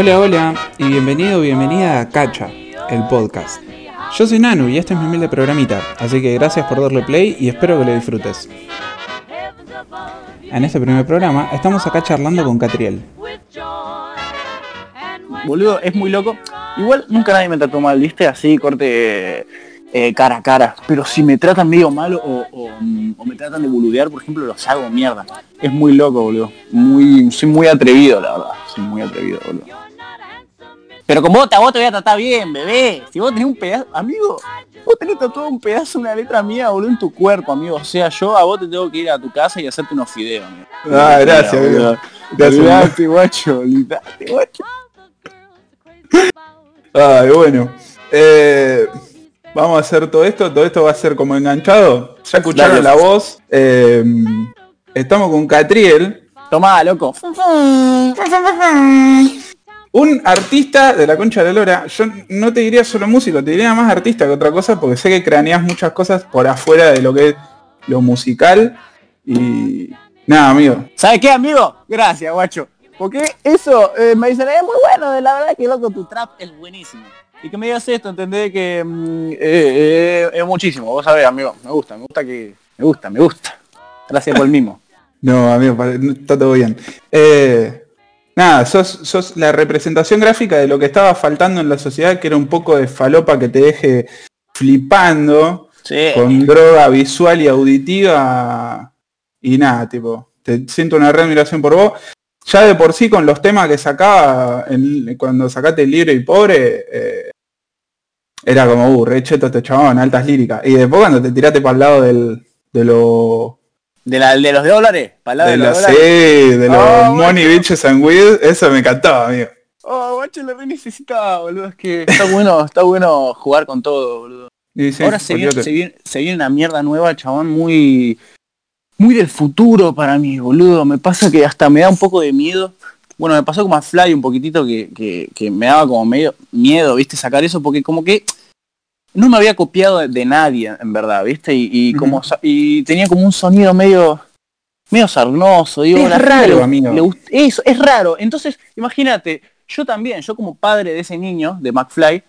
Hola, hola y bienvenido bienvenida a Cacha, el podcast. Yo soy Nanu y este es mi humilde programita, así que gracias por darle play y espero que lo disfrutes. En este primer programa estamos acá charlando con Catriel. Boludo, es muy loco. Igual nunca nadie me trató mal, ¿viste? Así, corte eh, cara a cara. Pero si me tratan medio malo o, o- o me tratan de boludear, por ejemplo, los hago mierda. Es muy loco, boludo. Muy, soy muy atrevido, la verdad. Soy muy atrevido, boludo. Pero con vos, a vos te voy a tratar bien, bebé. Si vos tenés un pedazo, amigo, vos tenés tatuado un pedazo, una letra mía, boludo, en tu cuerpo, amigo. O sea, yo a vos te tengo que ir a tu casa y hacerte unos fideos, amigo. Ah, gracias, Boludo. amigo. Gracias, Olvidate, guacho, olvidate, guacho. Ay, bueno. Eh, vamos a hacer todo esto. Todo esto va a ser como enganchado. Ya escucharon Dale. la voz. Eh, estamos con Catriel, Tomá, loco. Un artista de la concha de lora. Yo no te diría solo músico, te diría más artista que otra cosa, porque sé que craneas muchas cosas por afuera de lo que es lo musical. Y nada, amigo. ¿Sabes qué, amigo? Gracias, guacho. Porque eso eh, me dicen, es muy bueno, de la verdad que loco, tu trap es buenísimo. Y que me digas esto, entendés que mm, eh, eh, es muchísimo, vos sabés, amigo. Me gusta, me gusta que. Me gusta, me gusta. Gracias por el mismo. No, amigo, está todo bien. Eh, nada, sos, sos la representación gráfica de lo que estaba faltando en la sociedad, que era un poco de falopa que te deje flipando Sí. con droga visual y auditiva. Y nada, tipo, te siento una re admiración por vos. Ya de por sí con los temas que sacaba en- cuando sacaste el libre y pobre, eh, era como, uh, re cheto este chabón, altas líricas. Y después cuando te tiraste para el lado del, de lo De, la, de los dólares, palabras de de, la los sí, dólares. de los Oh, Money bueno. Bitches and Weed, eso me encantaba, amigo. Oh, guacho, lo re necesitaba, boludo. Es que está bueno, está bueno jugar con todo, boludo. Sí, Ahora se viene, se, viene, se viene una mierda nueva, chabón, muy muy del futuro para mí, boludo. Me pasa que hasta me da un poco de miedo. Bueno, me pasó como a Fly un poquitito que, que, que me daba como medio miedo, viste, sacar eso, porque como que no me había copiado de, de nadie, en verdad, viste, y, y como y tenía como un sonido medio medio sarnoso, digo, Es raro, le- amigo. eso, es raro. Entonces, imagínate, yo también, yo como padre de ese niño, de McFly,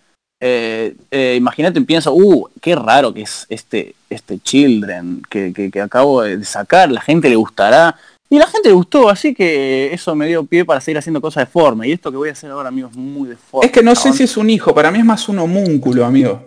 eh, eh, imagínate, pienso, uh, qué raro que es este, este Children que, que, que acabo de sacar, la gente le gustará. Y la gente le gustó, así que eso me dio pie para seguir haciendo cosas deformes. Y esto que voy a hacer ahora, amigos, es muy deforme. Es que no sé si es un hijo, para mí es más un homúnculo, amigo.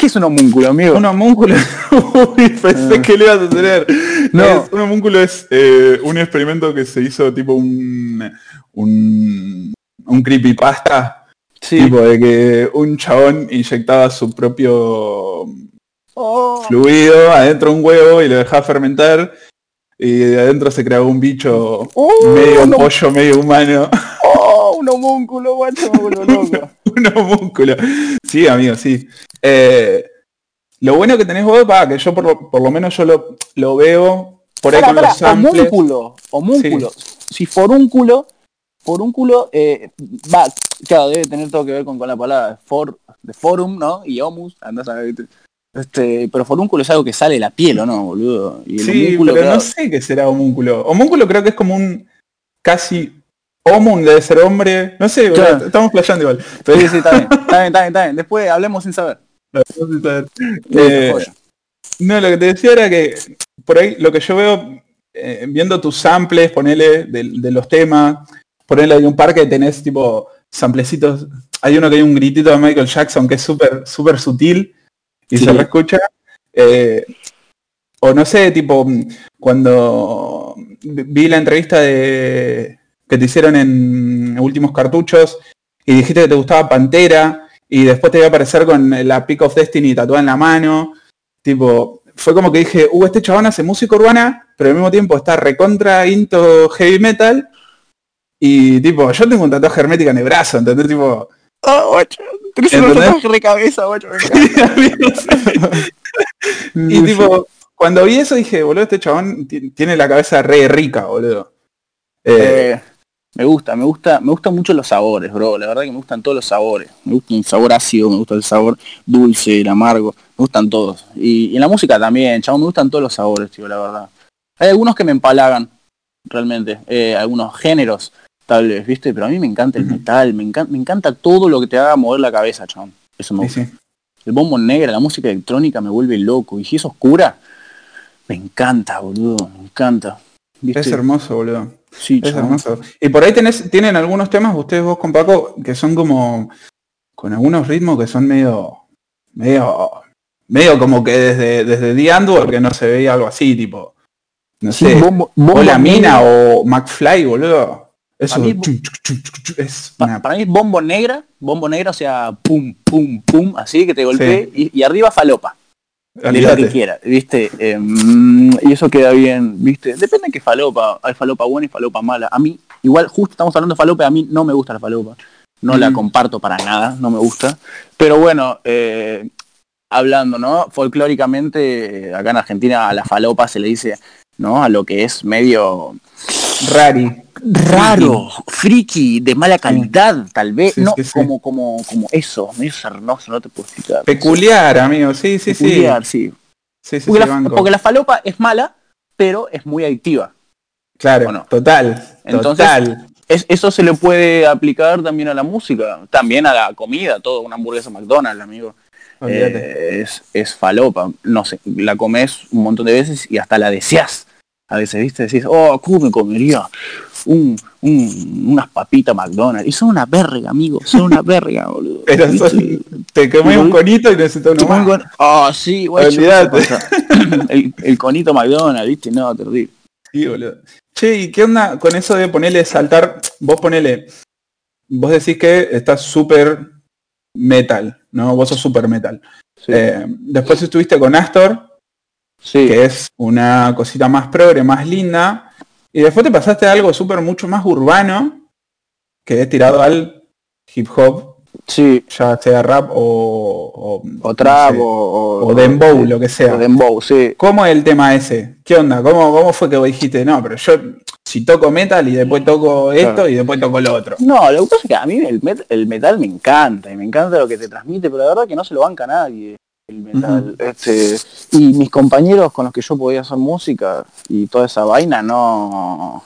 ¿Qué es un homúnculo, amigo? Un homúnculo. Uy, pensé Ah. que le ibas a tener. No. Es- un homúnculo es eh, un experimento que se hizo tipo un. un. un creepypasta. sí. Tipo de que un chabón inyectaba su propio Oh, fluido adentro de un huevo y lo dejaba fermentar. Y de adentro se creaba un bicho oh, medio un, pollo, medio humano. oh, un homúnculo, guacho, loco. un homúnculo. Sí, amigo, sí. Eh, lo bueno que tenés vos, va, que yo por lo, por lo menos yo lo, lo veo por ahí Pará, con pará, los samples. homúnculo, homúnculo. Si forúnculo, forúnculo, eh, va, claro, debe tener todo que ver con, con la palabra for, de forum, ¿no? Y homus, andás a ver. Este, pero forúnculo es algo que sale de la piel, ¿o no, boludo? Y el Sí, homúnculo, pero claro, no sé qué será homúnculo. Homúnculo creo que es como un casi homún debe ser hombre. No sé, Claro. estamos playando igual. Pero Sí, sí, está bien, está bien, está bien, está bien. Después hablemos sin saber. Eh. No, lo que te decía era que por ahí lo que yo veo, eh, viendo tus samples, ponele de, de los temas, ponele hay un par que tenés tipo samplecitos, hay uno que hay un gritito de Michael Jackson que es súper, súper sutil y Sí. se reescucha. eh, o no sé, tipo, cuando vi la entrevista de que te hicieron en Últimos Cartuchos y dijiste que te gustaba Pantera y después te iba a aparecer con la Peak of Destiny tatuada en la mano. Tipo, fue como que dije, uh, este chabón hace música urbana, pero al mismo tiempo está recontra into heavy metal. Y tipo, yo tengo un tatuaje hermética en el brazo, ¿entendés? Tipo, Ah, guacho, tenés un tatuaje de cabeza, guacho. y tipo, cuando vi eso dije, boludo, este chabón ti- tiene la cabeza re rica, boludo. Eh, Eh, me gusta, me gusta, me gustan mucho los sabores, bro. La verdad que me gustan todos los sabores. Me gusta el sabor ácido, me gusta el sabor dulce, el amargo, me gustan todos. Y, y en la música también, chabón, me gustan todos los sabores, tío, la verdad. Hay algunos que me empalagan, realmente, eh, algunos géneros. tal vez, ¿viste? Pero a mí me encanta el metal, me encanta, me encanta todo lo que te haga mover la cabeza, chabón. Eso me gusta. sí. El bombo negra, la música electrónica me vuelve loco. Y si es oscura, me encanta, boludo, me encanta. ¿Viste? Es hermoso, boludo. Sí, Es chabón. hermoso. Y por ahí tenés, tienen algunos temas, ustedes vos con Paco, que son como con algunos ritmos que son medio, medio, medio como que desde, desde The Antwoord que no se veía algo así, tipo, no Sí, sé, o la negra. mina o McFly, boludo. Eso A mí- chum, chum, chum, chum, chum, es una para mí bombo negra, bombo negra, o sea, pum, pum, pum, así que te golpee y, y arriba falopa, de lo que quiera, ¿viste? Em, y eso queda bien, ¿viste? Depende de qué falopa, hay falopa buena y falopa mala. A mí, igual, justo estamos hablando de falopa, a mí no me gusta la falopa, no la Mm. comparto para nada, no me gusta. Pero bueno, eh, hablando, ¿no? Folclóricamente, acá en Argentina a la falopa se le dice, ¿no? A lo que es medio Rari. raro, friki, de mala calidad, tal vez, Sí, no sí, como como como eso, medio sarnoso, no te puedo explicar. Peculiar, amigo, sí, sí, sí. Peculiar, sí. Sí, sí, Porque, sí, la, porque la falopa es mala, pero es muy adictiva. Claro, ¿o no? total, Entonces, total. Es- eso se le puede aplicar también a la música, también a la comida, todo, una hamburguesa McDonald's, amigo. Eh, es, es falopa, no sé, la comes un montón de veces y hasta la deseas. A veces, viste, decís, oh, ¿cómo me comería un, un- unas papitas McDonald's? Y son una verga, amigo, son una verga, boludo. Pero ¿Viste? son- te comés un conito y necesitas uno más. con- Ah, sí, guacho, Olvídate. el, el conito McDonald's, viste, no, terrible. Sí, boludo. Che, ¿y qué onda con eso de ponerle saltar? Vos ponele, vos decís que estás súper metal, ¿no? Vos sos súper metal. Sí, Eh, después estuviste con Astor, sí. que es una cosita más progre, más linda. Y después te pasaste a algo súper mucho más urbano, que es tirado al hip hop, sí, ya sea rap o... O, o trap, no sé, o, o, dembow, lo que sea. o dembow, sí. ¿Cómo es el tema ese? ¿Qué onda? ¿Cómo, ¿Cómo fue que vos dijiste, no, pero yo si toco metal y después toco esto Claro. y después toco lo otro? No, lo que pasa es que a mí el, met- el metal me encanta y me encanta lo que te transmite, pero la verdad que no se lo banca nadie el metal. Este, y mis compañeros con los que yo podía hacer música y toda esa vaina no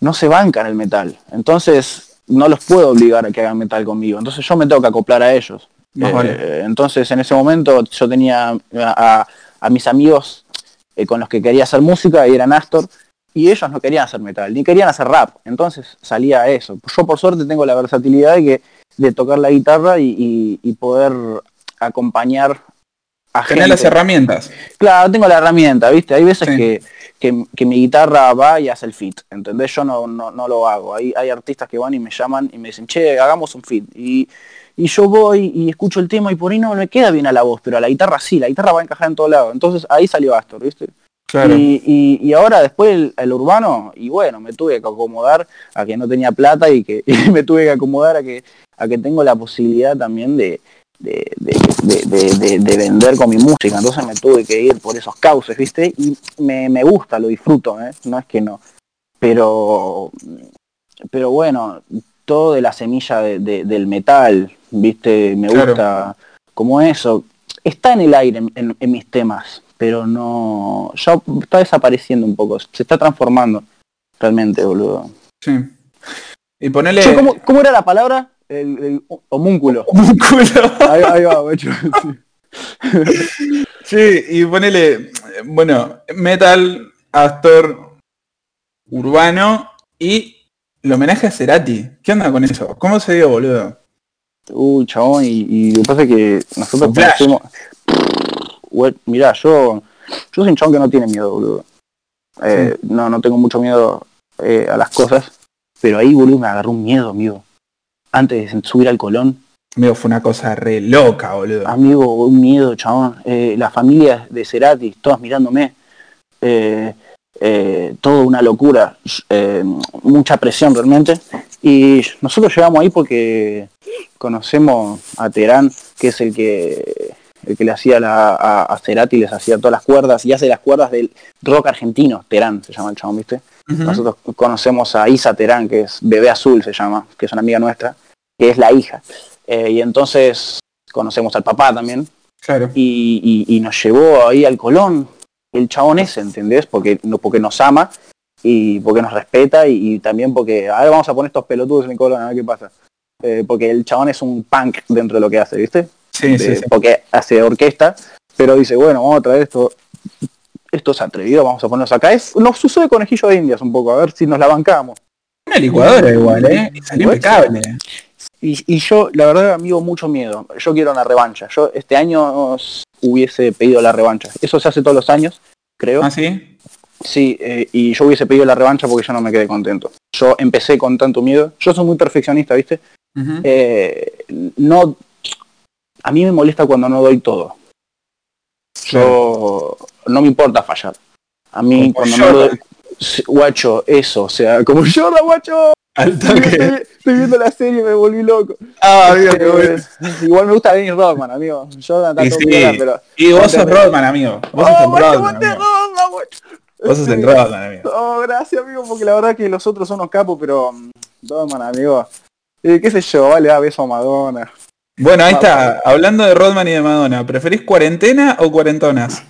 no se bancan el metal. Entonces no los puedo obligar a que hagan metal conmigo. Entonces yo me tengo que acoplar a ellos. Eh, vale. entonces en ese momento yo tenía a, a- a mis amigos eh, con los que quería hacer música y eran Astor y ellos no querían hacer metal ni querían hacer rap entonces salía eso yo por suerte tengo la versatilidad de que de tocar la guitarra y, y- y poder acompañar a Tener las gente herramientas. claro tengo la herramienta viste hay veces Sí. que, que, que mi guitarra va y hace el fit ¿entendés? yo no, no, no lo hago hay, hay artistas que van y me llaman y me dicen che hagamos un fit y y yo voy y escucho el tema y por ahí no me queda bien a la voz, pero a la guitarra sí, la guitarra va a encajar en todo lado. Entonces ahí salió Astor, ¿viste? Claro. Y, y- y ahora después el, el urbano, y bueno, me tuve que acomodar a que no tenía plata y que y me tuve que acomodar a que, a que tengo la posibilidad también de, de, de- de- de- de- de vender con mi música. Entonces me tuve que ir por esos cauces, ¿viste? Y me, me gusta, lo disfruto, ¿eh? No es que no. Pero, pero bueno, todo de la semilla de- de- del metal, ¿viste? Me Claro. gusta como eso. Está en el aire en- en- en mis temas, pero no. Ya está desapareciendo un poco. Se está transformando realmente, boludo. Sí. Y ponele... ¿cómo, cómo era la palabra? El, el homúnculo. un culo. Ahí, ahí va, guacho. Sí. Sí, y ponele, bueno, metal, Astor, urbano y el homenaje a Cerati. ¿Qué onda con eso? ¿Cómo se dio, boludo? Uy, chabón, y, y lo que pasa es que nosotros conocemos. Mirá, yo, yo soy un chabón que no tiene miedo, boludo. Eh, No, no tengo mucho miedo eh, a las cosas, pero ahí, boludo, me agarró un miedo, amigo. Antes de subir al Colón, Amigo, fue una cosa re loca, boludo. amigo, un miedo, chabón. Eh, la familia de Cerati, todas mirándome. Eh, eh, todo una locura, eh, mucha presión realmente. Y nosotros llegamos ahí porque conocemos a Terán, que es el que el que le hacía la, a, a Cerati, les hacía todas las cuerdas y hace las cuerdas del rock argentino, Terán se llama el chabón, ¿viste? Nosotros conocemos a Isa Terán, que es Bebé Azul, se llama, que es una amiga nuestra, que es la hija. Eh, y entonces conocemos al papá también, Claro. y, y- y nos llevó ahí al Colón, el chabón ese, ¿entendés? Porque, porque nos ama y porque nos respeta y, también porque ahora vamos a poner estos pelotudos en el colon a ver qué pasa. Eh, porque el chabón es un punk dentro de lo que hace, ¿viste? Sí, sí, sí. Porque hace orquesta, pero dice, bueno, vamos a traer esto, esto es atrevido, vamos a ponernos acá. Es, nos usó de conejillo de indias un poco, a ver si nos la bancamos. Una licuadora igual, ¿eh? Y salió impecable. Y, yo, la verdad, amigo, mucho miedo. Yo quiero una revancha. Yo este año hubiese pedido la revancha. Eso se hace todos los años, creo. ¿Ah, sí? Sí, eh, y yo hubiese pedido la revancha porque yo no me quedé contento. Yo empecé con tanto miedo. Yo soy muy perfeccionista, ¿viste? Eh, no, a mí me molesta cuando no doy todo. Yo no me importa fallar. A mí cuando doy, guacho, eso, o sea, como yo, guacho. Estoy, viendo la serie y me volví loco. Ah, este, Igual me gusta Dennis Rodman, amigo. Jordan y, sí. pero. Y vos sos Rodman, amigo. Vos sos oh, Rodman. Amigo. Vos sos el Rodman, amigo. Oh, gracias, amigo, porque la verdad que los otros son unos capos, pero mm, Rodman, amigo. Eh, qué sé yo, vale, a beso a Madonna. Bueno, ahí está. Hablando de Rodman y de Madonna, ¿preferís cuarentena o cuarentonas?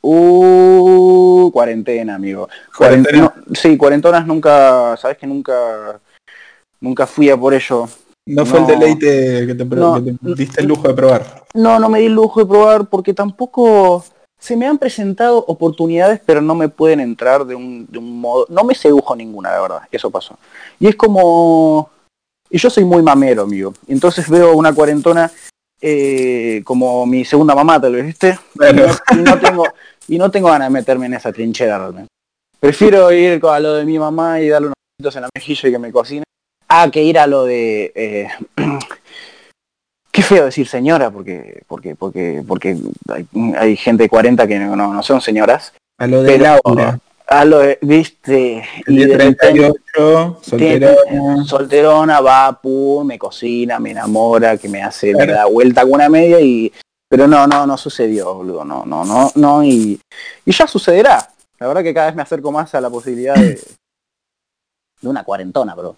Uh, cuarentena, amigo. ¿Cuarentena? sí, cuarentonas nunca, sabes que nunca, nunca fui a por ello. No, fue el deleite que te, diste el lujo de probar. No, no me di el lujo de probar porque tampoco se me han presentado oportunidades, pero no me pueden entrar de un, de un modo. No me sedujo ninguna, de verdad. Eso pasó. Y es como y yo soy muy mamero, amigo. Entonces veo una cuarentona eh, como mi segunda mamá, tal vez, ¿viste? Y, no, tengo, y no tengo ganas de meterme en esa trinchera realmente. Prefiero ir a lo de mi mamá y darle unos besitos en la mejilla y que me cocine, a que ir a lo de... Eh, qué feo decir señora, porque porque porque porque hay, gente de 40 que no, no, son señoras. A lo de Laura a lo viste y de 38 solterona solterona va pum me cocina me enamora que me hace me da vuelta con una media y pero no no no sucedió boludo no no no no y, y ya sucederá. La verdad que cada vez me acerco más a la posibilidad de de una cuarentona bro.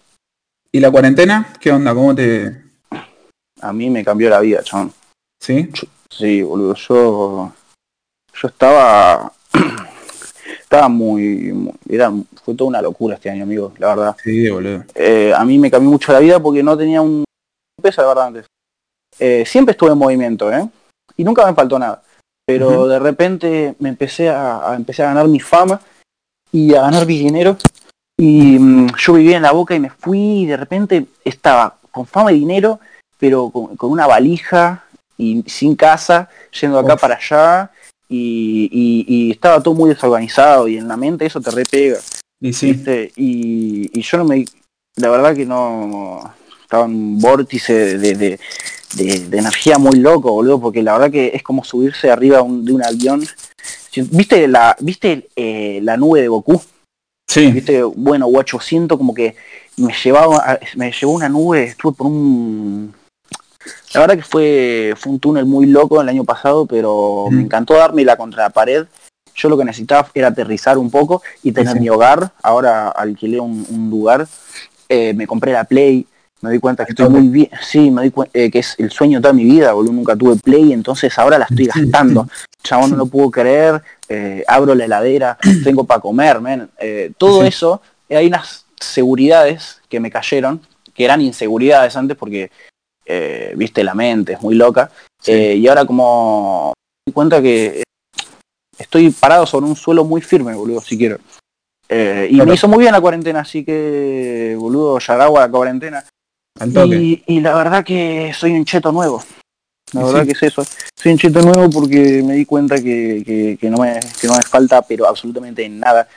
Y la cuarentena qué onda cómo te a mí me cambió la vida chon sí sí boludo yo yo estaba estaba muy, era, fue toda una locura este año, amigo, la verdad. Sí, boludo. Eh, a mí me cambió mucho la vida porque no tenía un peso, la verdad, antes. Eh, siempre estuve en movimiento, ¿eh? Y nunca me faltó nada. Pero de repente me empecé a, empecé a ganar mi fama y a ganar mi dinero. Y mm, yo vivía en la boca y me fui y de repente estaba con fama y dinero, pero con, una valija y sin casa, yendo acá para allá y, estaba todo muy desorganizado y en la mente eso te repega. Y, sí. y, yo no me... La verdad que no... Estaba en un vórtice de, de, energía muy loco, boludo, porque la verdad que es como subirse arriba de un avión. ¿Viste la, viste eh, la nube de Goku? Sí. ¿Viste? Bueno, guacho, siento como que me llevaba, me llevó una nube, estuve por un la verdad que fue, fue un túnel muy loco el año pasado, pero me encantó darme la contra la pared. Yo lo que necesitaba era aterrizar un poco y tener mi hogar. Ahora alquilé un, lugar, eh, me compré la Play, me di cuenta que estoy muy bien, sí, me di cuenta eh, que es el sueño de toda mi vida, boludo, nunca tuve Play, entonces ahora la estoy gastando. Chabón, no lo puedo creer, eh, abro la heladera, tengo para comer, men. todo eso, hay unas seguridades que me cayeron, que eran inseguridades antes porque eh, viste la mente, es muy loca. Eh, y ahora como me cuenta que estoy parado sobre un suelo muy firme, boludo, si quiero. Eh, y me hizo muy bien la cuarentena, así que, boludo, ya a la cuarentena. Y, y, la verdad que soy un cheto nuevo. La verdad que es eso. Soy un cheto nuevo porque me di cuenta que, que, no, me, que no me falta, pero absolutamente nada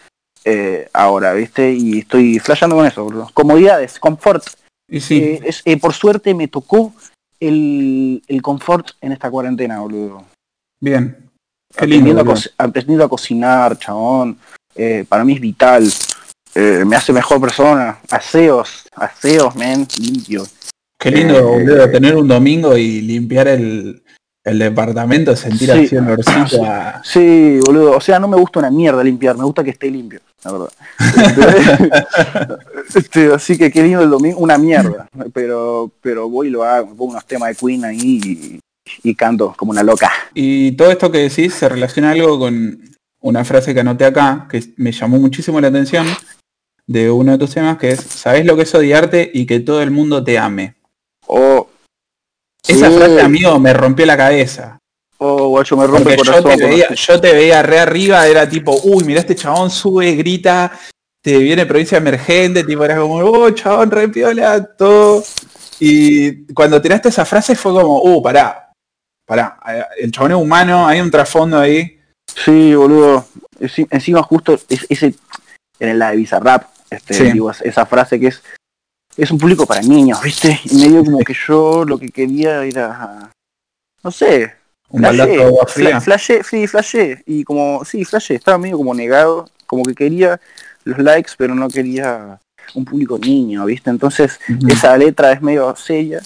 ahora, ¿viste? Y estoy flasheando con eso, boludo. Comodidades, confort. Y sí. Eh, eh, por suerte me tocó el, el confort en esta cuarentena, boludo. Bien. Qué lindo, aprendiendo, a cocinar, chabón. Eh, para mí es vital. me hace mejor persona. Aseos, aseos, men, limpio. Qué lindo, boludo, tener un domingo y limpiar el, el departamento, sentir así un olorcito Sí, boludo. O sea, no me gusta una mierda limpiar, me gusta que esté limpio, la verdad. este, así que qué lindo el domingo, una mierda. Pero, pero voy y lo hago, pongo unos temas de Queen ahí y, canto como una loca. Y todo esto que decís se relaciona algo con una frase que anoté acá, que me llamó muchísimo la atención, de uno de tus temas que es ¿Sabés lo que es odiarte y que todo el mundo te ame? Oh, Esa Sí. frase, amigo, me rompió la cabeza. oh, guacho, me rompe Porque el yo corazón. te, veía, yo te veía re arriba, era tipo, uy, mira este chabón sube, grita, te viene provincia emergente, tipo, era como, oh, chabón, re piola, todo. Y cuando tiraste esa frase fue como, uh, pará, pará, el chabón es humano, hay un trasfondo ahí. Sí, boludo. Enci- Encima justo es- ese en la de Bizarrap, este, Sí. digo, esa frase que es es un público para niños, ¿viste? Y medio como que yo lo que quería era no sé, Un fría. fla- flashé, sí, flashé y como sí, flashé, estaba medio como negado, como que quería los likes, pero no quería un público niño, ¿viste? Entonces, esa letra es medio seria,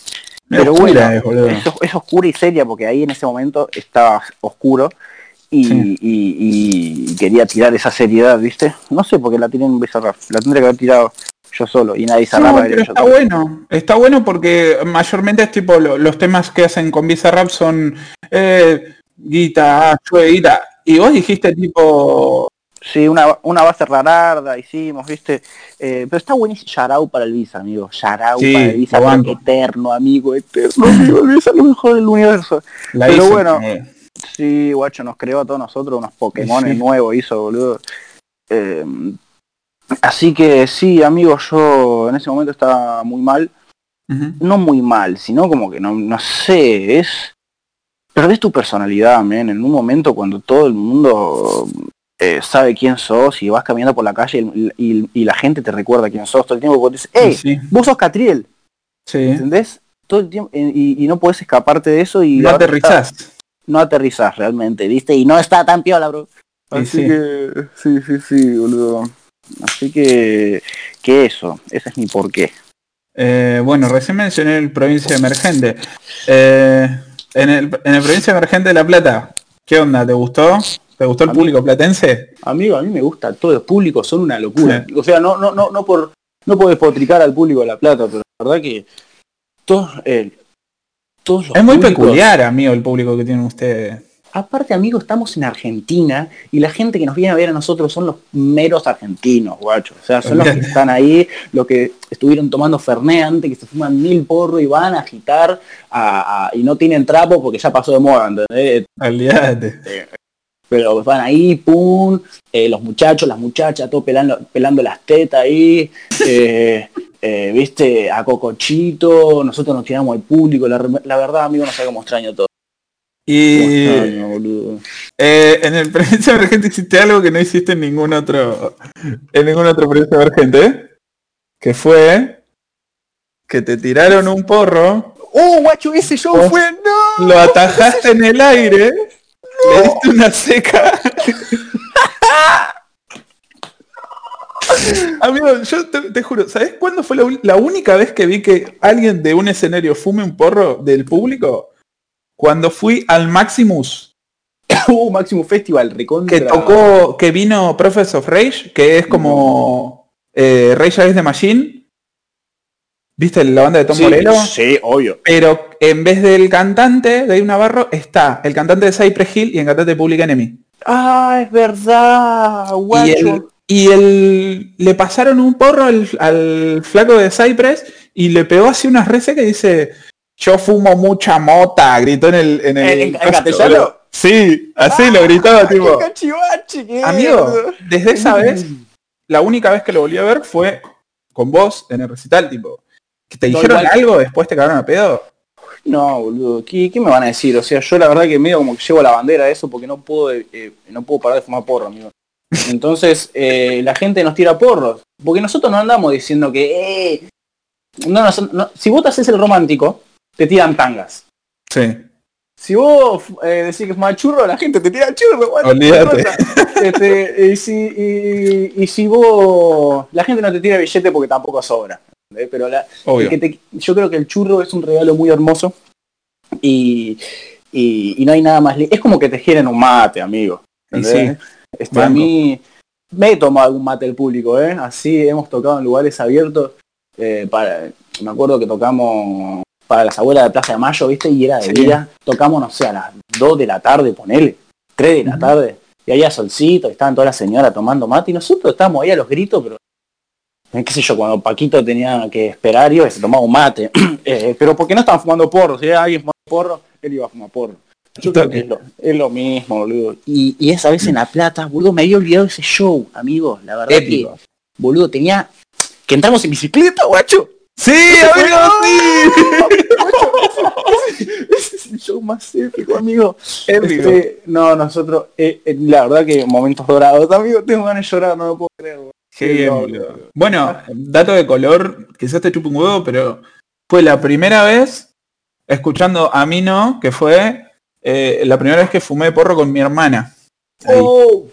pero oscura bueno, es, boludo. es, es oscura y seria porque ahí en ese momento estaba oscuro y, Sí. y- y quería tirar esa seriedad, ¿viste? No sé por qué la tiré en Bizarrap, la tendría que haber tirado yo solo y nadie Bizarrap No, pero está todo. bueno, está bueno porque mayormente es tipo lo- los temas que hacen con Bizarrap son eh, guita, chue, guita. Y vos dijiste tipo, Sí, una, una base rararda hicimos, ¿viste? Eh, pero está buenísimo. Yarau para el Visa, amigo. Yarau Sí, para el Visa, eterno, amigo, eterno, amigo. El Visa lo mejor del universo. la Pero hice, bueno, eh, Sí, guacho, nos creó a todos nosotros unos Pokémon Sí. nuevos, hizo, boludo. Eh, así que sí, amigo, yo en ese momento estaba muy mal. No muy mal, sino como que no, no sé, es... Perdés tu personalidad, men, en un momento cuando todo el mundo eh, sabe quién sos y vas caminando por la calle y, y- y la gente te recuerda quién sos todo el tiempo. Porque te dice, ¡Ey! Sí, Vos sos Catriel, sí. ¿entendés? Todo el tiempo, eh, y, y no podés escaparte de eso y No otra está- aterrizás. no aterrizás realmente, ¿viste? Y no está tan piola, bro. Así sí. que, sí, sí, sí, boludo. Así que, que eso, ese es mi porqué. Eh, bueno, recién mencioné el provincia emergente. Eh, en, el, en el provincia emergente de La Plata, ¿qué onda? ¿Te gustó? ¿Te gustó el público platense? Amigo, a mí me gusta todo, los públicos son una locura. O sea, no, no, no, no por, no por despotricar al público de La Plata, pero la verdad que todos, eh, todos los Es muy públicos- peculiar, amigo, el público que tienen ustedes. Aparte, amigo, estamos en Argentina y la gente que nos viene a ver a nosotros son los meros argentinos, guacho. O sea, son los que están ahí, los que estuvieron tomando Fernet antes, que se fuman mil porros y van a agitar a- a- y no tienen trapo porque ya pasó de moda, ¿entendés? Olvídate. Pero van ahí, pum, eh, los muchachos, las muchachas, todo pelando, pelando las tetas ahí, eh, eh, viste, a Cocochito, nosotros nos tiramos al público, la, la verdad, amigo, no sé cómo extraño todo. Y eh, en el provincia emergente hiciste algo que no hiciste en ningún otro en ningún otro provincia emergente, que fue que te tiraron un porro, ¡Oh, guacho, ese show Oh. fue! ¡No! lo atajaste en el aire, le diste una seca. Amigo, yo te, te juro, ¿sabes cuándo fue la única vez que vi que alguien de un escenario fume un porro del público? Cuando fui al Maximus, Uh, Máximo Festival, recontra. que tocó, que vino Prophets of Rage, que es como eh, Rage Against the Machine. ¿Viste la banda de Tom sí, Morello? Sí, obvio. Pero en vez del cantante de Navarro está el cantante de Cypress Hill y el cantante de Public Enemy. Ah, es verdad, Y, guacho. el, y el- le pasaron un porro al, al flaco de Cypress y le pegó así unas reces que dice yo fumo mucha mota, gritó en el... En, el ¿En- en- castellano? Sí, así lo gritaba Ah, tipo. qué Amigo, desde esa vez, la única vez que lo volví a ver fue con vos en el recital, tipo. Que te dijeron algo, después te cagaron a pedo. No, boludo, ¿qué, qué me van a decir? O sea, yo la verdad que medio como que llevo la bandera de eso porque no puedo eh, no puedo parar de fumar porro, amigo. Entonces, eh, la gente nos tira porros. Porque nosotros no andamos diciendo que, eh, no, no- si vos te haces el romántico, te tiran tangas. Sí. Si vos eh, decís que fumas churro, la gente te tira churro. Olvídate. Este, y, si, y, y si vos, la gente no te tira billete porque tampoco sobra. Pero la, Obvio. que te- yo creo que el churro es un regalo muy hermoso y, y, y no hay nada más es como que te giren un mate amigo ¿entendés? Este, a mí me he tomado algún mate del público ¿eh? así hemos tocado en lugares abiertos eh, para me acuerdo que tocamos para las abuelas de Plaza de Mayo viste y era de Sí. día tocamos no sé a las 2 de la tarde ponele 3 de la tarde y había solcito y estaban todas las señoras tomando mate y nosotros estábamos ahí a los gritos pero eh, qué sé yo, cuando Paquito tenía que esperar, iba y se tomaba un mate. Eh, pero porque no estaban fumando porro, si alguien fumando porro, él iba a fumar porro. Yo creo que es lo, es lo mismo, boludo. Y, y, esa vez en La Plata, boludo, me había olvidado ese show, amigos. La verdad Épico. que, boludo, tenía... Que entramos en bicicleta, guacho. Sí, amigo, sí. Ese es el show más épico, amigo. Épico. Este, no, nosotros, eh, eh, la verdad que momentos dorados, amigo, tengo ganas de llorar, no lo puedo creer. boludo. Qué bien, No, boludo. Bueno, dato de color, quizás te chupe un huevo, pero fue la primera vez escuchando a mí no, que fue eh, la primera vez que fumé porro con mi hermana. Oh,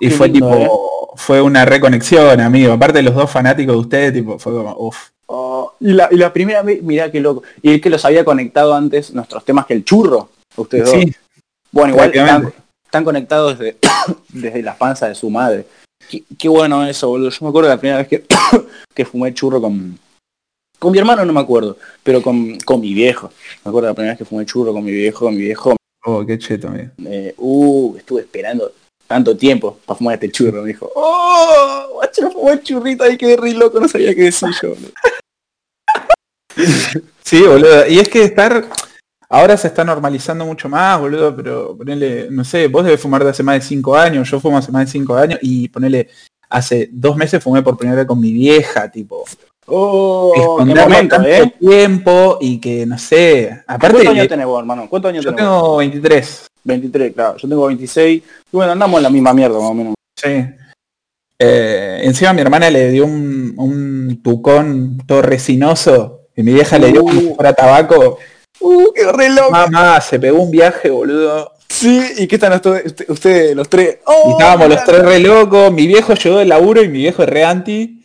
y fue lindo, tipo, fue una reconexión, amigo. Aparte de los dos fanáticos de ustedes, tipo, fue como, uff. Oh, y, la, y la primera vez, mirá qué loco. Y es que los había conectado antes nuestros temas que el churro, ustedes dos. Sí, Bueno, igual están, conectados desde, desde la panza de su madre. Qué, qué bueno eso, boludo. Yo me acuerdo de la primera vez que, que fumé churro con... Con mi hermano no me acuerdo, pero con, con mi viejo. Me acuerdo de la primera vez que fumé churro con mi viejo, con mi viejo. Oh, qué cheto, amigo. eh, uh, estuve esperando tanto tiempo para fumar este churro. Me dijo, oh, guacho, fumé churrito ahí quedé re loco, no sabía qué decir yo. Boludo". Sí, boludo. Y es que estar. Ahora se está normalizando mucho más, boludo, pero ponele, no sé, vos debes fumar de hace más de cinco años, yo fumo hace más de cinco años y ponele, hace dos meses fumé por primera vez con mi vieja, tipo. Oh, qué momento, tanto ¿eh? tiempo y que no sé. Aparte, ¿Cuántos años tenés vos, hermano? ¿Cuántos años yo tenés vos? tengo 23. 23, claro. Yo tengo 26. Y bueno, andamos en la misma mierda, más o menos. Sí. Eh, encima mi hermana le dio un, un tucón todo resinoso y mi vieja le dio como si fuera tabaco. Uh, qué re loco. Mamá, se pegó un viaje, boludo. Sí, ¿y qué están ustedes, usted- ustedes los tres? Y Oh, estábamos los tres re locos, mi viejo llegó del laburo y mi viejo es re anti.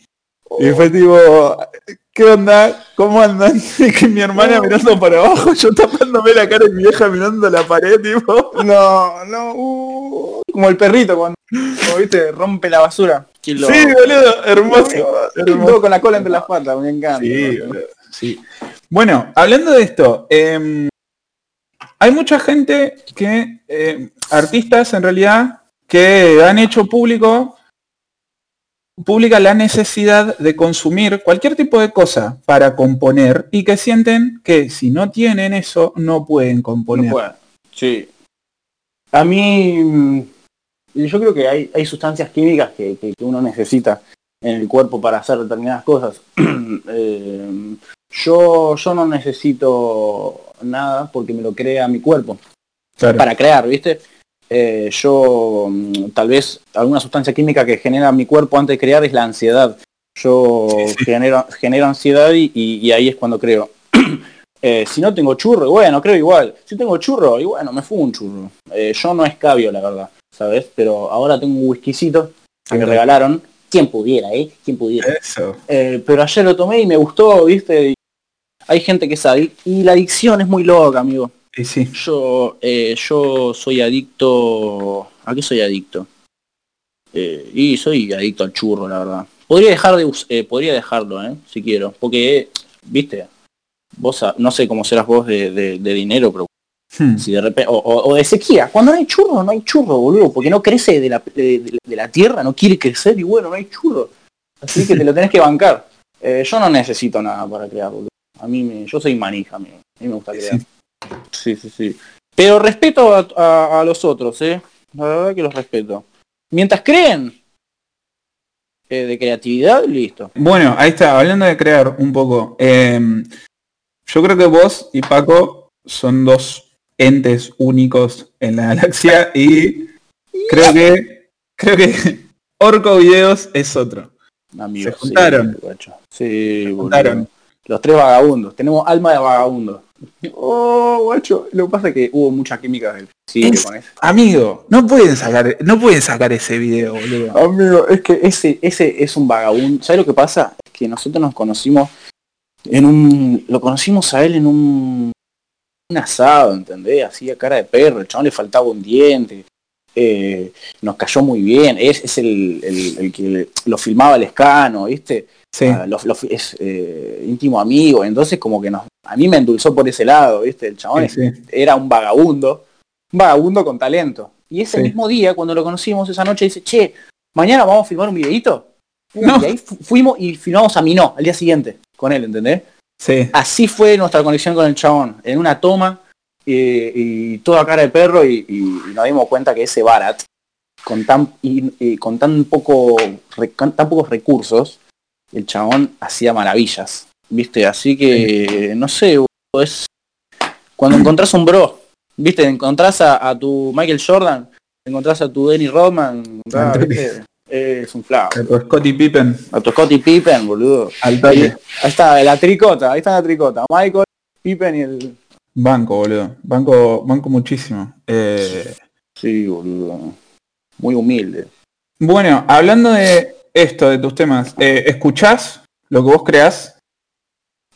Y fue tipo, ¿qué onda? ¿Cómo andan? Y que mi hermana mirando para abajo, yo tapándome la cara y mi vieja mirando la pared, tipo. No, no, uh, como el perrito cuando, como viste, rompe la basura. Qué loco. Sí, boludo, hermoso. Hermoso. loco con la cola entre las patas, me encanta. Sí, boludo, sí. Bueno, hablando de esto, em, hay mucha gente que, em, artistas en realidad, que han hecho público, pública la necesidad de consumir cualquier tipo de cosa para componer y que sienten que si no tienen eso no pueden componer. Sí. A mí, mm, yo creo que hay, hay sustancias químicas que, que- que uno necesita en el cuerpo para hacer determinadas cosas. Eh, yo, yo no necesito nada porque me lo crea mi cuerpo. Claro. Para crear, ¿viste? Eh, yo, mm, tal vez, alguna sustancia química que genera mi cuerpo antes de crear es la ansiedad. Yo Sí, sí. genero, genero ansiedad y, y- y ahí es cuando creo. Eh, si no tengo churro, bueno, creo igual. Si tengo churro, y bueno, me fumo un churro. Eh, yo no escabio, la verdad, ¿sabes? Pero ahora tengo un whiskycito que me regalaron. Quien pudiera, ¿eh? Quien pudiera. Eso. Eh, pero ayer lo tomé y me gustó, ¿viste? Hay gente que sabe. Y la adicción es muy loca, amigo. Sí. Yo, eh, yo soy adicto... ¿A qué soy adicto? Eh, y soy adicto al churro, la verdad. Podría dejar de eh, podría dejarlo, ¿eh? Si quiero. Porque, viste, vos no sé cómo serás vos de, de- de dinero, pero Hmm. si de repente... O, o- o de sequía. Cuando no hay churro, no hay churro, boludo. Porque no crece de la, de la tierra, no quiere crecer y bueno, no hay churro. Así que te lo tenés que bancar. Eh, yo no necesito nada para crear, boludo. A mí me, yo soy manija, amigo. A mí me gusta crear. Sí. Sí, sí. Pero respeto a, a- a los otros, ¿eh? La verdad que los respeto. Mientras creen eh, de creatividad, listo. Bueno, ahí está, hablando de crear un poco. em, yo creo que vos y Paco son dos entes únicos en la galaxia y creo que creo que Orco Videos es otro. Se juntaron. Sí, boludo. juntaron. Los tres vagabundos. Tenemos alma de vagabundo. Oh, guacho. Lo que pasa es que hubo mucha química del Es- con eso. Amigo, no pueden sacar, no pueden sacar ese video, boludo. Amigo, es que ese, ese es un vagabundo. ¿Sabes lo que pasa? Es que nosotros nos conocimos en un. Lo conocimos a él en un. Un asado, ¿entendés? Hacía cara de perro, el chabón le faltaba un diente. eh, nos cayó muy bien. Es, es el, el- el que lo filmaba el escano, ¿viste? Sí, Ah, lo- lo- es eh, íntimo amigo. Entonces, como que nos, a mí me endulzó por ese lado, ¿viste? El chabón sí, sí. era un vagabundo, un vagabundo con talento. Y ese mismo día, cuando lo conocimos esa noche, dice, che, mañana vamos a filmar un videito. No. Y ahí fu- fuimos y filmamos a Minó al día siguiente con él, ¿entendés? Sí. Así fue nuestra conexión con el chabón, en una toma eh, y toda cara de perro y, y- y nos dimos cuenta que ese Barat, con tan, con tan, poco, con tan pocos recursos, el chabón hacía maravillas, ¿viste? Así que, no sé, es cuando encontrás un bro, ¿viste? Encontrás a, a tu Michael Jordan, encontrás a tu Denny Rodman, es un flaco. Pero Scottie Pippen A tu Scottie Pippen, boludo. al Ahí, ahí está, la tricota, ahí está la tricota. Michael, Pippen y el... Banco, boludo. Banco, banco muchísimo. Eh, Sí, boludo. Muy humilde. bueno, hablando de esto, de tus temas, eh, ¿escuchás lo que vos creás?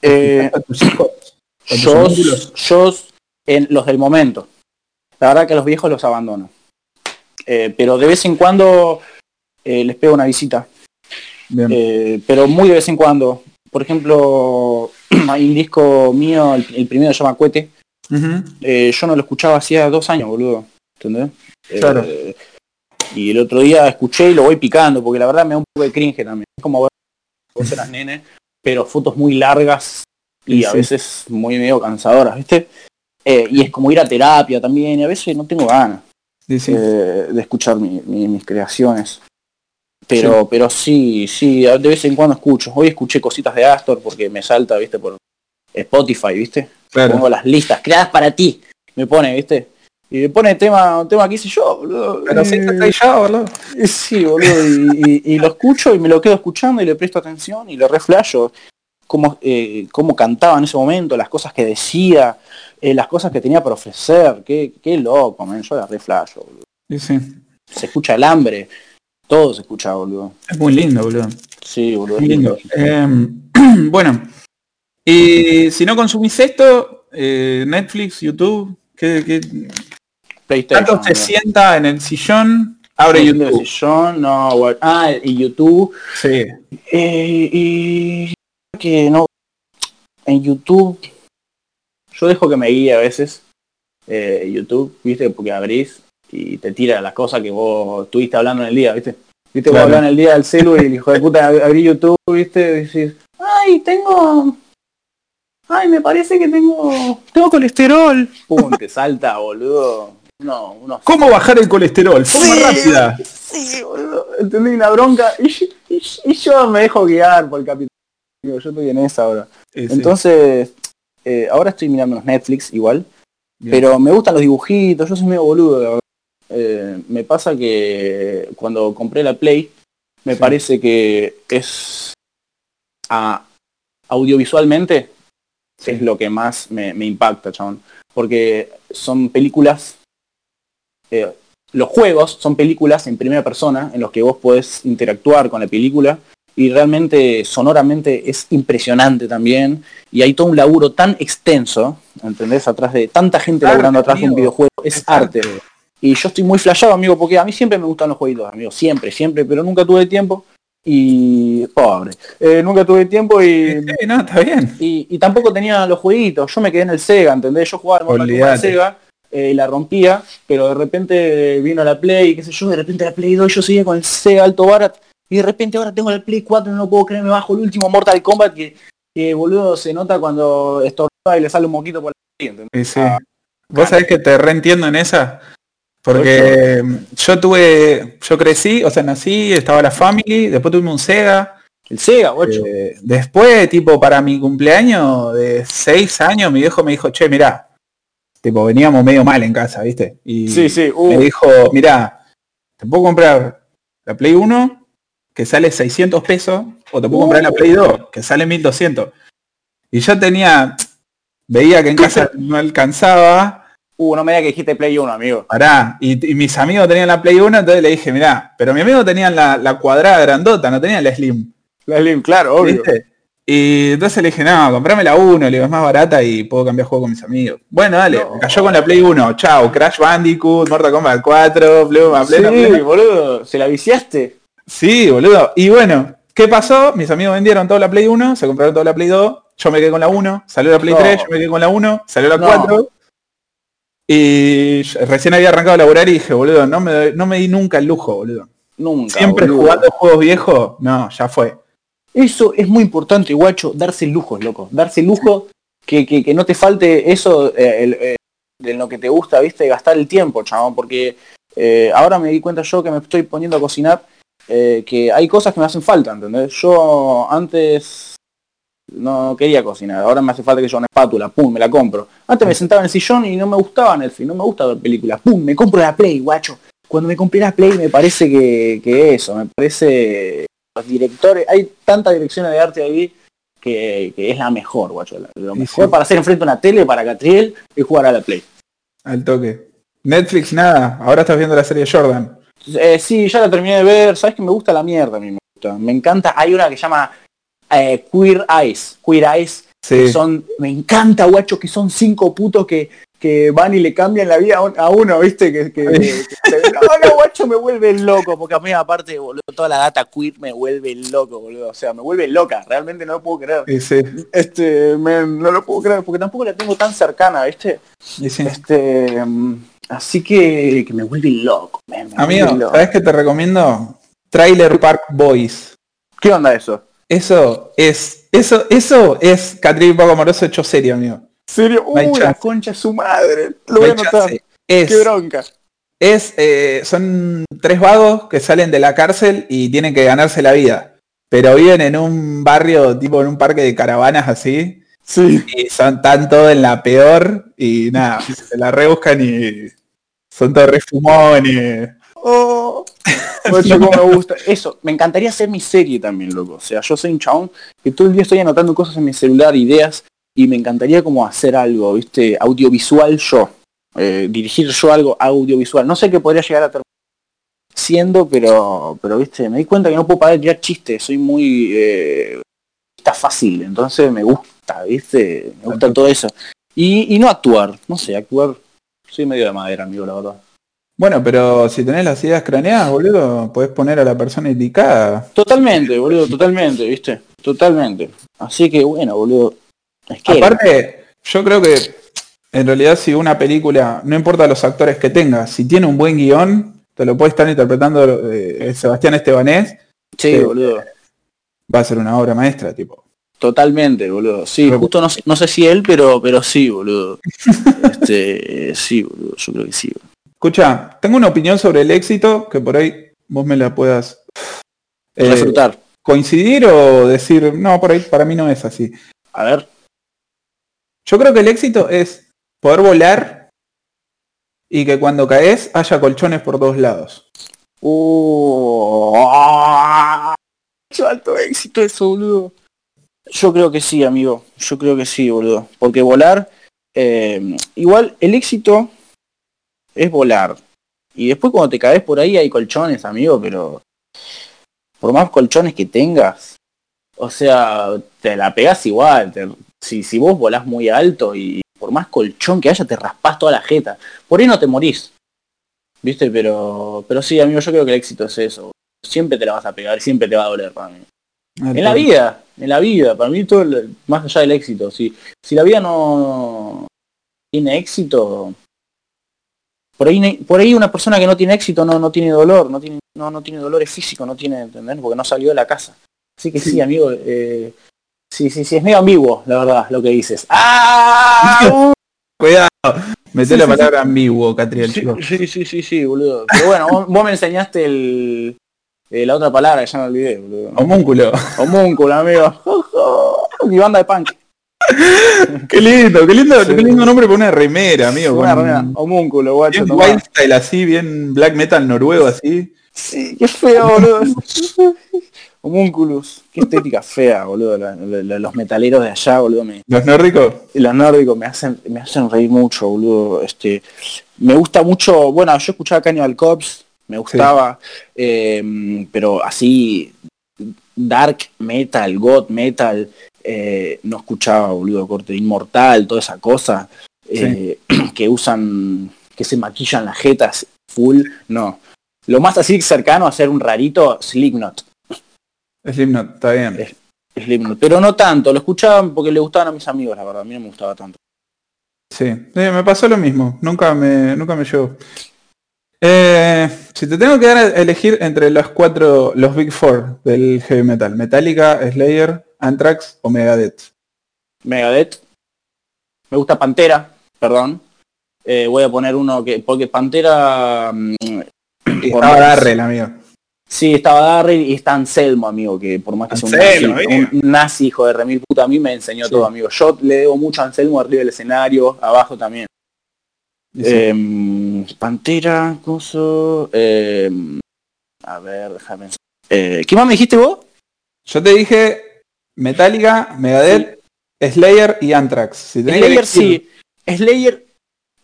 Eh, ¿A tus hijos? ¿A tus yo, en los del momento. La verdad que los viejos los abandono. Eh, pero de vez en cuando eh, les pego una visita. Eh, pero muy de vez en cuando. Por ejemplo, hay un disco mío, el, el primero se llama Cuete. Yo no lo escuchaba hacía dos años, boludo. ¿Entendés? Claro. Y el otro día escuché y lo voy picando, porque la verdad me da un poco de cringe también. Es como ver vos eras nene, pero fotos muy largas y Sí, a sí. veces muy medio cansadoras, ¿viste? Eh, y es como ir a terapia también, y a veces no tengo ganas Sí, eh, de escuchar mi- mi- mis creaciones. Pero, pero sí, sí, de vez en cuando escucho. Hoy escuché cositas de Astor porque me salta, viste, por Spotify, viste claro. pongo las listas creadas para ti. Me pone, ¿viste? Y pone tema, un tema que hice yo, boludo. Pero sí, Eh, está ahí ya, boludo. Sí, boludo. Y, y- y lo escucho y me lo quedo escuchando y le presto atención y le reflasho cómo, eh, cómo cantaba en ese momento, las cosas que decía, eh, las cosas que tenía para ofrecer. Qué, qué loco, man. Yo la reflasho, boludo. Sí, sí. Se escucha el hambre. Todo se escucha, boludo. Es muy lindo, boludo. Sí, boludo. Es lindo. Eh, bueno, y si no consumís esto, Netflix, YouTube, ¿qué, qué... PlayStation. Se sienta en el sillón, abre YouTube. Yo, no, bueno. Ah, y YouTube. Sí. Eh, y que no en YouTube yo dejo que me guíe a veces eh, YouTube viste porque abrís y te tira las cosas que vos estuviste hablando en el día viste viste vos hablando en el día del celu y el hijo de puta abrí YouTube viste y decís ay tengo ay me parece que tengo tengo colesterol pum te salta boludo no unos ¿Cómo bajar el colesterol? Forma Sí. rápida. Sí, boludo. Entendí una bronca y, yo- y yo- y yo me dejo guiar por el. Digo, Yo estoy en esa ahora. Sí. Entonces, eh, ahora estoy mirando los Netflix igual, Bien. pero me gustan los dibujitos, yo soy medio boludo, la verdad. Eh, me pasa que cuando compré la Play, me parece que es a- audiovisualmente es lo que más me, me impacta, chabón. Porque son películas, eh, los juegos son películas en primera persona en los que vos podés interactuar con la película y realmente sonoramente es impresionante también y hay todo un laburo tan extenso, ¿entendés? Atrás de tanta gente Arte, laburando atrás de un videojuego, es arte. Y yo estoy muy flashado, amigo, porque a mí siempre me gustan los jueguitos, amigo, siempre, siempre, pero nunca tuve tiempo y pobre, eh, nunca tuve tiempo y Sí, no, está bien. y, y tampoco tenía los jueguitos, yo me quedé en el Sega, ¿entendés? Yo jugaba en. Sega eh, y la rompía, pero de repente vino la Play, qué sé yo, de repente la Play 2 yo seguía con el Sega alto barat y de repente ahora tengo la Play 4 no puedo creer, me bajo el último Mortal Kombat que, que boludo se nota cuando estornuda y le sale un moquito por la sí. Ah, Vos sabés que te reentiendo en esa. Porque yo tuve, yo crecí, o sea, nací, estaba la family, después tuvimos un Sega. El Sega, 8. eh, después, tipo, para mi cumpleaños de seis años, mi viejo me dijo, che, mirá, tipo, veníamos medio mal en casa, ¿viste? Y sí, sí, uh, me dijo, mirá, te puedo comprar la Play 1, que sale 600 pesos, o te puedo comprar la Play 2, que sale 1200. Y yo tenía, veía que en casa no alcanzaba, uh, no me digas que dijiste Play 1, amigo. Pará, y, y mis amigos tenían la Play 1, entonces le dije, mirá, pero mis amigos tenían la, la cuadrada grandota, no tenían la Slim. La Slim, claro, obvio. ¿viste? Y entonces le dije, no, comprame la 1, le digo, es más barata y puedo cambiar juego con mis amigos. Bueno, dale, No. me cayó con la Play 1, chao, Crash Bandicoot, Mortal Kombat 4, pluma, Sí, plena, plena. boludo, ¿se la viciaste? Sí, boludo. Y bueno, ¿qué pasó? Mis amigos vendieron toda la Play 1, se compraron toda la Play 2, yo me quedé con la 1, salió la Play No. 3, yo me quedé con la 1, salió la No. 4. Y recién había arrancado a laburar y dije, boludo, no me, no me di nunca el lujo, boludo. nunca. Siempre boludo. jugando juegos viejos, no, ya fue. Eso es muy importante, guacho, darse lujos, loco. Darse lujo, que, que, que no te falte eso eh, el, eh, de lo que te gusta, viste, gastar el tiempo, chabón, porque eh, ahora me di cuenta yo que me estoy poniendo a cocinar, que hay cosas que me hacen falta, ¿entendés? Yo antes no quería cocinar, ahora me hace falta que yo una espátula, pum, me la compro. Antes me sentaba en el sillón y no me gustaba Netflix, no me gusta ver películas, pum, me compro la Play, guacho. Cuando me compré la Play me parece que, que eso, me parece los directores, hay tantas direcciones de arte ahí que, que es la mejor, guacho. Lo mejor sí. para hacer enfrente a una tele para Catriel es jugar a la Play. Al toque. Netflix nada, ahora estás viendo la serie Jordan. Eh, sí, ya la terminé de ver, sabes que me gusta la mierda a mí me gusta. Me encanta, hay una que se llama eh, Queer Eyes, Queer Eyes, que son, me encanta, guacho, que son cinco putos que, que van y le cambian la vida a un- a uno, viste, que, que- no, no, guacho, me vuelve loco, porque a mí aparte, boludo, toda la data queer me vuelve loco, boludo, o sea, me vuelve loca, realmente no lo puedo creer. Sí, Este, me- no lo puedo creer, porque tampoco la tengo tan cercana, viste. sí. Este, mm, así que, que me vuelve loco, me Amigo, vuelve loco. ¿sabes qué te recomiendo? Trailer Park Boys. ¿Qué onda eso? Eso es, eso, eso es Catril Paco Amoroso hecho serio, amigo. ¿Serio? No hay Uh, la concha de su madre. Lo No voy a anotar. Es, Qué bronca. es, eh, son tres vagos que salen de la cárcel y tienen que ganarse la vida. Pero viven en un barrio, tipo en un parque de caravanas así. Sí. Y son tan todo en la peor. Y nada, se la rebuscan y son todos refumones. Oh. Guacho, cómo me gusta. Eso, me encantaría hacer mi serie también, loco. O sea, yo soy un chabón que todo el día estoy anotando cosas en mi celular, ideas, y me encantaría como hacer algo, viste, audiovisual yo. Eh, dirigir yo algo audiovisual. No sé qué podría llegar a terminar siendo, pero, pero viste, me di cuenta que no puedo parar de tirar chistes, soy muy eh, está fácil, entonces me gusta, viste, me gusta todo eso. Y, y no actuar, no sé, actuar, soy medio de madera, amigo, la verdad. Bueno, pero si tenés las ideas craneadas, boludo, podés poner a la persona indicada. Totalmente, boludo, totalmente, viste, totalmente. Así que bueno, boludo. Aparte, yo creo que en realidad si una película, no importa los actores que tenga, si tiene un buen guion, te lo puede estar interpretando eh, Sebastián Estebanés, sí, boludo. va a ser una obra maestra, tipo. Totalmente, boludo. Sí, Pero- justo no, sé- no sé si él, pero pero sí, boludo. Este, sí, boludo, yo creo que sí. Escucha, tengo una opinión sobre el éxito que por ahí vos me la puedas eh, coincidir o decir, no, por ahí para mí no es así. A ver. Yo creo que el éxito es poder volar y que cuando caes haya colchones por todos lados. Alto éxito eso, boludo. Yo creo que sí, amigo. Yo creo que sí, boludo. Porque volar, eh, igual el éxito es volar. Y después cuando te caes por ahí hay colchones, amigo, pero por más colchones que tengas, o sea, te la pegas igual. Si, si vos volás muy alto y por más colchón que haya, te raspás toda la jeta. Por ahí no te morís. ¿Viste? Pero, pero sí, amigo, yo creo que el éxito es eso. Siempre te la vas a pegar, siempre te va a doler para mí. En la vida, en la vida, para mí todo, el- más allá del éxito. Si, si la vida no tiene éxito, por ahí, por ahí una persona que no tiene éxito no, no tiene dolor, no tiene, no, no tiene dolores físicos, no tiene, ¿entendés? Porque no salió de la casa. Así que sí, amigo, eh, sí, sí, sí, es medio ambiguo, la verdad, lo que dices. ¡Ah! Cuidado. Meté Sí, la sí, palabra ambiguo, Catriel, Sí, sí, sí, sí, sí, boludo. Pero bueno, vos, vos me enseñaste el, eh, la otra palabra que ya me olvidé, boludo. Homúnculo. Homúnculo, amigo. Mi banda de punk. qué lindo, qué lindo, Sí. qué lindo nombre para una remera, amigo. Una con- remera, homúnculo, guacho. bien wild style así, bien black metal noruego así. Sí, qué feo, boludo. Homúnculus. Qué estética fea, boludo. la- la- la- los metaleros de allá, boludo. Me, Los nórdicos. los nórdicos me hacen, me hacen reír mucho, boludo. Este, me gusta mucho, bueno, yo escuchaba Cannibal Corpse, me gustaba, eh, pero así dark metal, god metal, eh, no escuchaba, boludo, corte inmortal, toda esa cosa, eh, que usan, que se maquillan las jetas full, no. Lo más así cercano a ser un rarito, Slipknot. Slipknot, está bien. Eh. Slipknot, pero no tanto, lo escuchaban porque le gustaban a mis amigos, la verdad, a mí no me gustaba tanto. Sí, Eh, me pasó lo mismo, nunca me, nunca me llegó. Eh, si te tengo que dar a elegir entre los cuatro, los Big Four del heavy metal, Metallica, Slayer, Anthrax o Megadeth. Megadeth. Me gusta Pantera, perdón. Eh, voy a poner uno que. Porque Pantera. mm, estaba Darrell, amigo. Sí, estaba Darryl y está Anselmo, amigo, que por más que sea un Anselmo, nazi, amigo. un nazi, hijo de remil puta, a mí me enseñó Sí. todo, amigo. Yo le debo mucho a Anselmo arriba del escenario, abajo también. Sí. Em, Pantera, coso. em, a ver, déjame. Eh, ¿Qué más me dijiste vos? Yo te dije Metallica, Megadeth, Slayer y Anthrax. Si que Slayer sí. Slayer.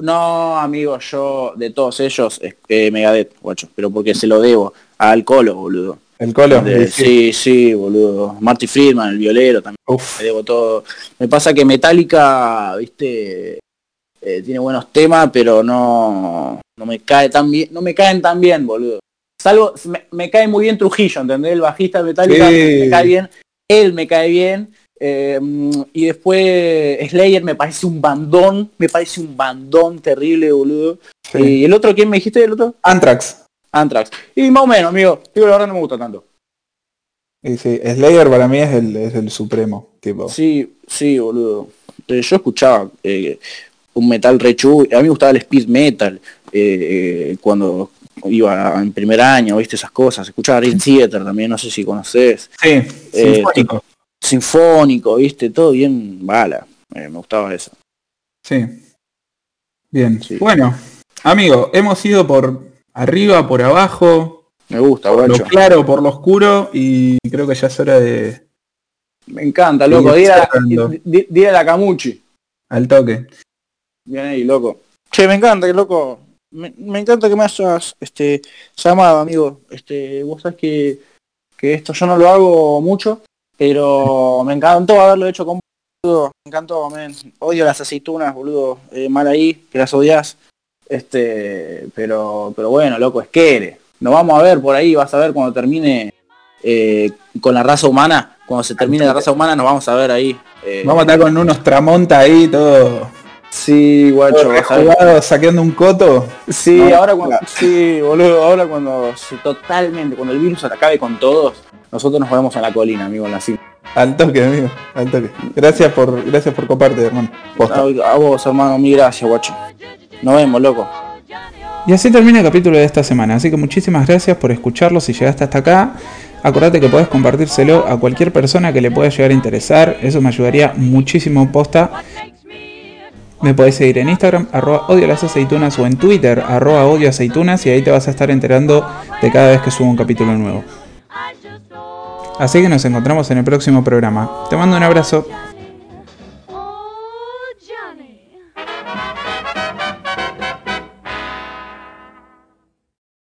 No, amigo, yo de todos ellos, es que Megadeth, guacho, pero porque se lo debo al Colo, boludo. El Colo. De- sí. sí, sí, boludo. Marty Friedman, el violero también. Uf, me debo todo. Me pasa que Metallica, viste, eh, tiene buenos temas, pero no, no me cae tan bien, no me caen tan bien, boludo. Salvo, me, me cae muy bien Trujillo, ¿entendés? El bajista de Metallica Sí. me cae bien, él me cae bien. eh, y después Slayer me parece un bandón, me parece un bandón terrible, boludo. sí. Y el otro, ¿quién me dijiste el otro? Anthrax. Anthrax. Y más o menos, amigo. Digo, la verdad no me gusta tanto. Y sí, Slayer para mí es el, es el supremo. Tipo. Sí, sí, boludo. Eh, yo escuchaba eh, un metal re chu- A mí me gustaba el speed metal eh, cuando iba en primer año, viste esas cosas. Escuchaba Dream Theater también, no sé si conoces. Sí, Eh, sinfónico. Sinfónico, viste, todo bien bala. Me gustaba eso. Sí. Bien. Sí. Bueno, amigo, hemos ido por arriba, por abajo, Me gusta, por lo claro, por lo oscuro y creo que ya es hora de Me encanta, loco. Dile a, cerrando. di- dile a la Camuchi. al toque. Bien ahí, loco. Che, me encanta, que loco. Me, me encanta que me hayas este, llamado, amigo. Este, vos sabés que, que esto yo no lo hago mucho, pero me encantó haberlo hecho con vos, boludo. Me encantó, men. Odio las aceitunas, boludo. Eh, mal ahí, que las odias. Este, pero, pero bueno, loco, es que Nos vamos a ver por ahí, vas a ver cuando termine eh, con la raza humana. Cuando se termine la raza humana nos vamos a ver ahí. Eh, Vamos a estar con unos tramonta ahí, todo, Sí, guacho, rejugado, saqueando un coto. Sí, No, ahora cuando, claro. sí, boludo, ahora cuando se totalmente, cuando el virus acabe con todos, nosotros nos vemos en la colina, amigo, en la cima. Al toque, amigo, al toque. Gracias por, gracias por coparte, hermano. Posta. A, a vos, hermano, mil gracias, guacho. Nos vemos, loco. Y así termina el capítulo de esta semana, así que muchísimas gracias por escucharlo si llegaste hasta acá. Acordate que podés compartírselo a cualquier persona que le pueda llegar a interesar, eso me ayudaría muchísimo posta. Me podés seguir en Instagram, arroba odio las aceitunas o en Twitter, arroba odio aceitunas y ahí te vas a estar enterando de cada vez que subo un capítulo nuevo. Así que nos encontramos en el próximo programa. Te mando un abrazo.